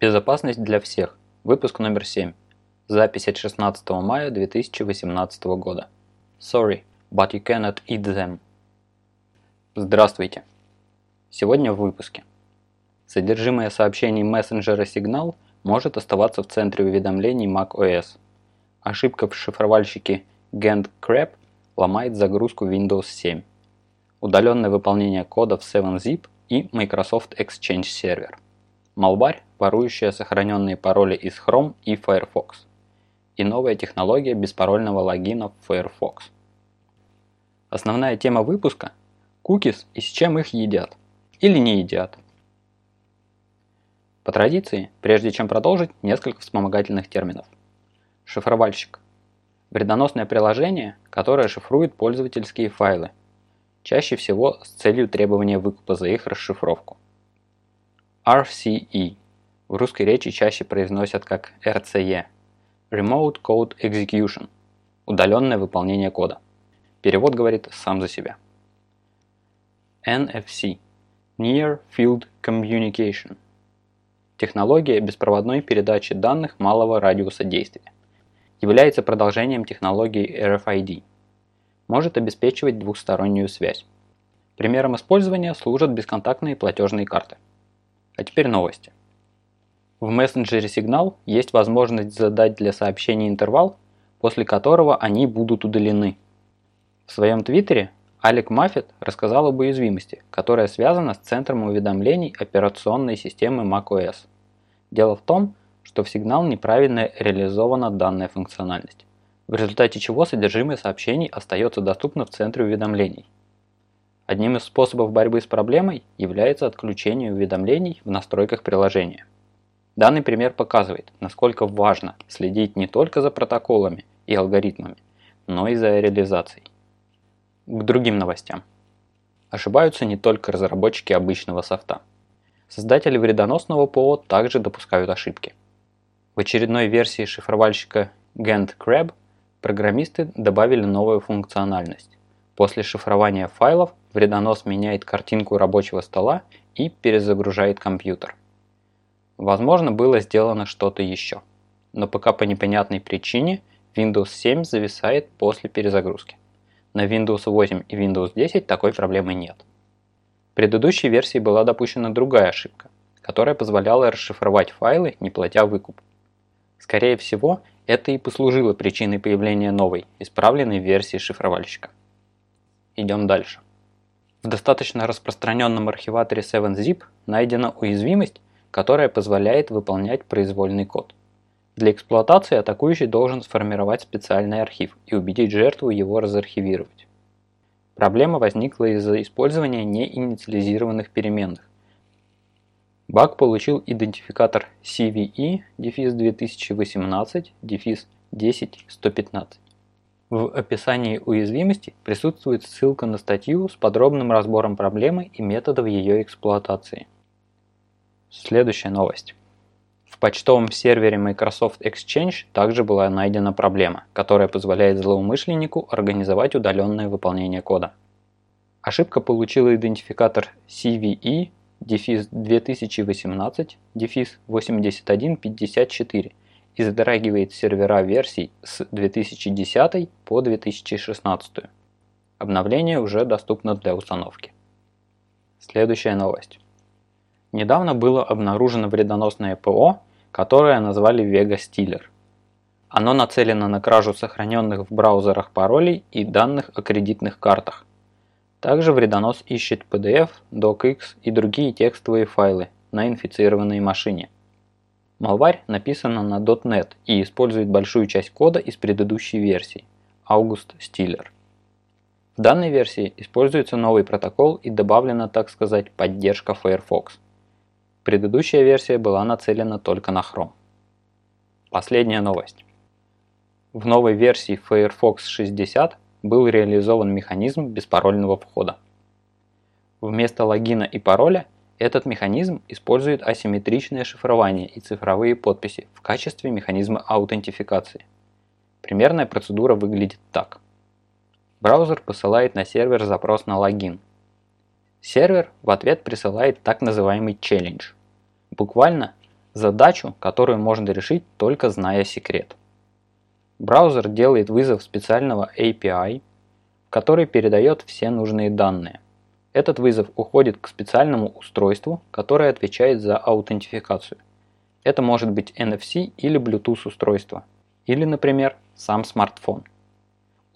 Безопасность для всех. Выпуск номер 7. Запись от 16 мая 2018 года. Sorry, but you cannot eat them. Здравствуйте. Сегодня в выпуске. Содержимое сообщений мессенджера Signal может оставаться в центре уведомлений macOS. Ошибка в шифровальщике GandCrab ломает загрузку Windows 7. Удаленное выполнение кода в 7-zip и Microsoft Exchange Server. Малварь, ворующая сохраненные пароли из Chrome и Firefox. И новая технология беспарольного логина в Firefox. Основная тема выпуска – кукис и с чем их едят. Или не едят. По традиции, прежде чем продолжить, несколько вспомогательных терминов. Шифровальщик. Вредоносное приложение, которое шифрует пользовательские файлы, чаще всего с целью требования выкупа за их расшифровку. RCE в русской речи чаще произносят как RCE – Remote Code Execution – удаленное выполнение кода. Перевод говорит сам за себя. NFC – Near Field Communication – технология беспроводной передачи данных малого радиуса действия. Является продолжением технологии RFID. Может обеспечивать двухстороннюю связь. Примером использования служат бесконтактные платежные карты. А теперь новости. В мессенджере Signal есть возможность задать для сообщений интервал, после которого они будут удалены. В своем твиттере Алек Маффет рассказал об уязвимости, которая связана с центром уведомлений операционной системы macOS. Дело в том, что в Signal неправильно реализована данная функциональность, в результате чего содержимое сообщений остается доступно в центре уведомлений – Одним из способов борьбы с проблемой является отключение уведомлений в настройках приложения. Данный пример показывает, насколько важно следить не только за протоколами и алгоритмами, но и за реализацией. К другим новостям. Ошибаются не только разработчики обычного софта. Создатели вредоносного ПО также допускают ошибки. В очередной версии шифровальщика GandCrab программисты добавили новую функциональность. После шифрования файлов вредонос меняет картинку рабочего стола и перезагружает компьютер. Возможно, было сделано что-то еще, но пока по непонятной причине Windows 7 зависает после перезагрузки. На Windows 8 и Windows 10 такой проблемы нет. В предыдущей версии была допущена другая ошибка, которая позволяла расшифровать файлы, не платя выкуп. Скорее всего, это и послужило причиной появления новой, исправленной версии шифровальщика. Идем дальше. В достаточно распространенном архиваторе 7-zip найдена уязвимость, которая позволяет выполнять произвольный код. Для эксплуатации атакующий должен сформировать специальный архив и убедить жертву его разархивировать. Проблема возникла из-за использования неинициализированных переменных. Баг получил идентификатор CVE 2018 10115. В описании уязвимости присутствует ссылка на статью с подробным разбором проблемы и методов ее эксплуатации. Следующая новость. В почтовом сервере Microsoft Exchange также была найдена проблема, которая позволяет злоумышленнику организовать удаленное выполнение кода. Ошибка получила идентификатор CVE 2018 8154 и затрагивает сервера версий с 2010 по 2016. Обновление уже доступно для установки. Следующая новость. Недавно было обнаружено вредоносное ПО, которое назвали Vega Stealer. Оно нацелено на кражу сохраненных в браузерах паролей и данных о кредитных картах. Также вредонос ищет PDF, DocX и другие текстовые файлы на инфицированной машине – Малварь написана на .NET и использует большую часть кода из предыдущей версии – August Stiller. В данной версии используется новый протокол и добавлена, так сказать, поддержка Firefox. Предыдущая версия была нацелена только на Chrome. Последняя новость. В новой версии Firefox 60 был реализован механизм беспарольного входа. Вместо логина и пароля – этот механизм использует асимметричное шифрование и цифровые подписи в качестве механизма аутентификации. Примерная процедура выглядит так. Браузер посылает на сервер запрос на логин. Сервер в ответ присылает так называемый челлендж. Буквально Задачу, которую можно решить только зная секрет. Браузер делает вызов специального API, который передает все нужные данные. Этот вызов уходит к специальному устройству, которое отвечает за аутентификацию. Это может быть NFC или Bluetooth устройство, или, например, сам смартфон.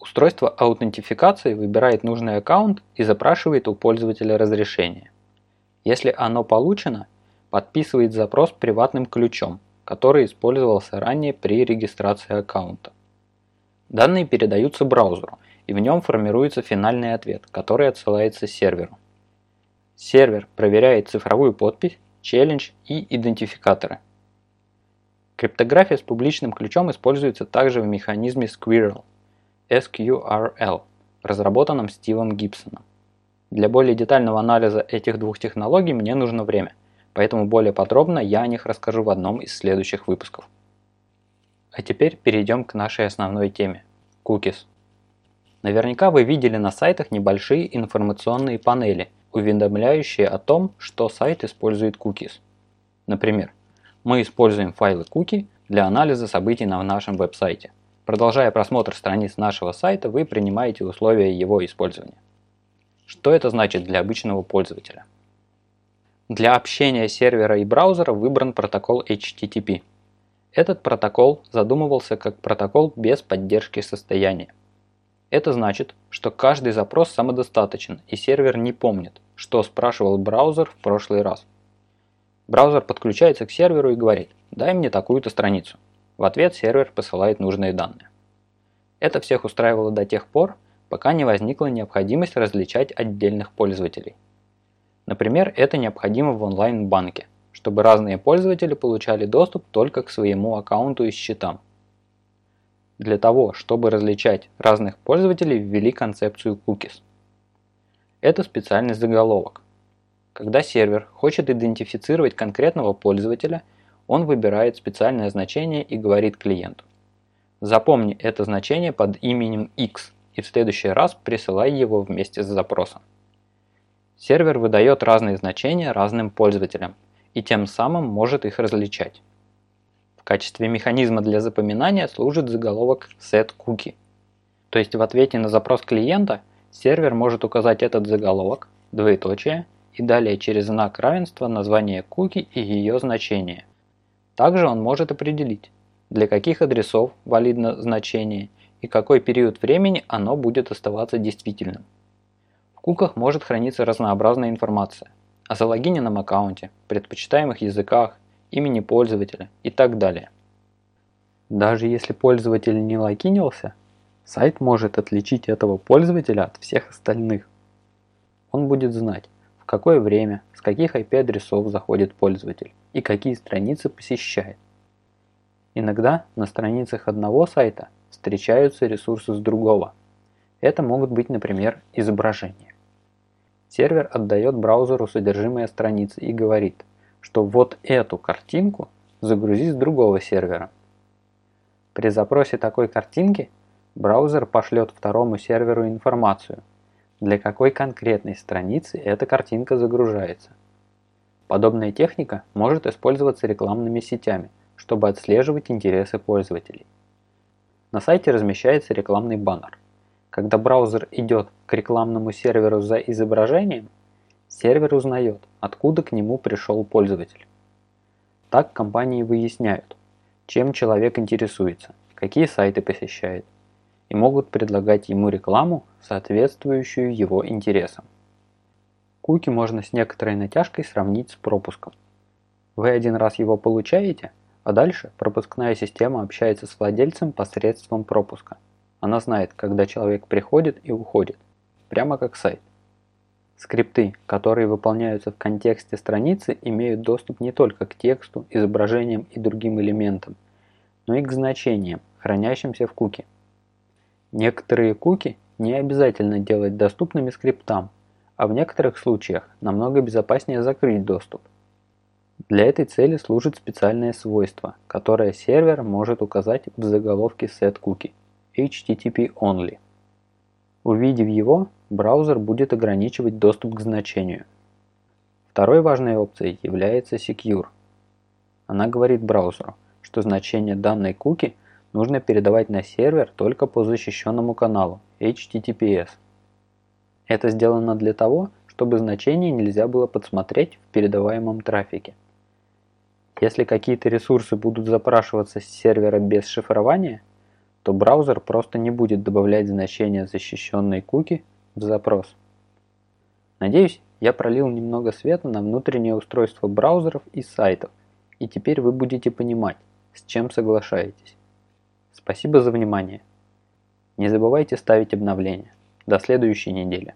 Устройство аутентификации выбирает нужный аккаунт и запрашивает у пользователя разрешение. Если оно получено, подписывает запрос приватным ключом, который использовался ранее при регистрации аккаунта. Данные передаются браузеру, и в нем формируется финальный ответ, который отсылается серверу. Сервер проверяет цифровую подпись, челлендж и идентификаторы. Криптография с публичным ключом используется также в механизме Squirrel, SQRL, разработанном Стивом Гибсоном. Для более детального анализа этих двух технологий мне нужно время, поэтому более подробно я о них расскажу в одном из следующих выпусков. А теперь перейдем к нашей основной теме – cookies. Наверняка вы видели на сайтах небольшие информационные панели, уведомляющие о том, что сайт использует cookies. Например, мы используем файлы cookie для анализа событий на нашем веб-сайте. Продолжая просмотр страниц нашего сайта, вы принимаете условия его использования. Что это значит для обычного пользователя? Для общения сервера и браузера выбран протокол HTTP. Этот протокол задумывался как протокол без поддержки состояния. Это значит, что каждый запрос самодостаточен и сервер не помнит, что спрашивал браузер в прошлый раз. Браузер подключается к серверу и говорит «дай мне такую-то страницу». В ответ сервер посылает нужные данные. Это всех устраивало до тех пор, пока не возникла необходимость различать отдельных пользователей. Например, это необходимо в онлайн-банке, чтобы разные пользователи получали доступ только к своему аккаунту и счетам. Для того, чтобы различать разных пользователей, ввели концепцию cookies. Это специальный заголовок. Когда сервер хочет идентифицировать конкретного пользователя, он выбирает специальное значение и говорит клиенту. Запомни это значение под именем X и в следующий раз присылай его вместе с запросом. Сервер выдает разные значения разным пользователям и тем самым может их различать. В качестве механизма для запоминания служит заголовок setCookie. То есть в ответе на запрос клиента сервер может указать этот заголовок, двоеточие, и далее через знак равенства название куки и ее значение. Также он может определить, для каких адресов валидно значение и какой период времени оно будет оставаться действительным. В куках может храниться разнообразная информация о залогиненном аккаунте, предпочитаемых языках, имени пользователя и так далее. Даже если пользователь не логинился, сайт может отличить этого пользователя от всех остальных. Он будет знать, какое время, с каких IP-адресов заходит пользователь и какие страницы посещает. Иногда на страницах одного сайта встречаются ресурсы с другого. Это могут быть, например, изображения. Сервер отдает браузеру содержимое страницы и говорит – что вот эту картинку загрузи с другого сервера. При запросе такой картинки браузер пошлет второму серверу информацию, для какой конкретной страницы эта картинка загружается. Подобная техника может использоваться рекламными сетями, чтобы отслеживать интересы пользователей. На сайте размещается рекламный баннер. Когда браузер идет к рекламному серверу за изображением, Сервер узнает, откуда к нему пришел пользователь. Так компании выясняют, чем человек интересуется, какие сайты посещает, и могут предлагать ему рекламу, соответствующую его интересам. Куки можно с некоторой натяжкой сравнить с пропуском. Вы один раз его получаете, а дальше пропускная система общается с владельцем посредством пропуска. Она знает, когда человек приходит и уходит, прямо как сайт. Скрипты, которые выполняются в контексте страницы, имеют доступ не только к тексту, изображениям и другим элементам, но и к значениям, хранящимся в куке. Некоторые куки не обязательно делать доступными скриптам, а в некоторых случаях намного безопаснее закрыть доступ. Для этой цели служит специальное свойство, которое сервер может указать в заголовке setCookie HTTP only. Увидев его, браузер будет ограничивать доступ к значению. Второй важной опцией является Secure. Она говорит браузеру, что значение данной куки нужно передавать на сервер только по защищенному каналу HTTPS. Это сделано для того, чтобы значение нельзя было подсмотреть в передаваемом трафике. Если какие-то ресурсы будут запрашиваться с сервера без шифрования, то браузер просто не будет добавлять значение защищенной куки в запрос. Надеюсь, я пролил немного света на внутреннее устройство браузеров и сайтов, и теперь вы будете понимать, с чем соглашаетесь. Спасибо за внимание. Не забывайте ставить обновления. До следующей недели.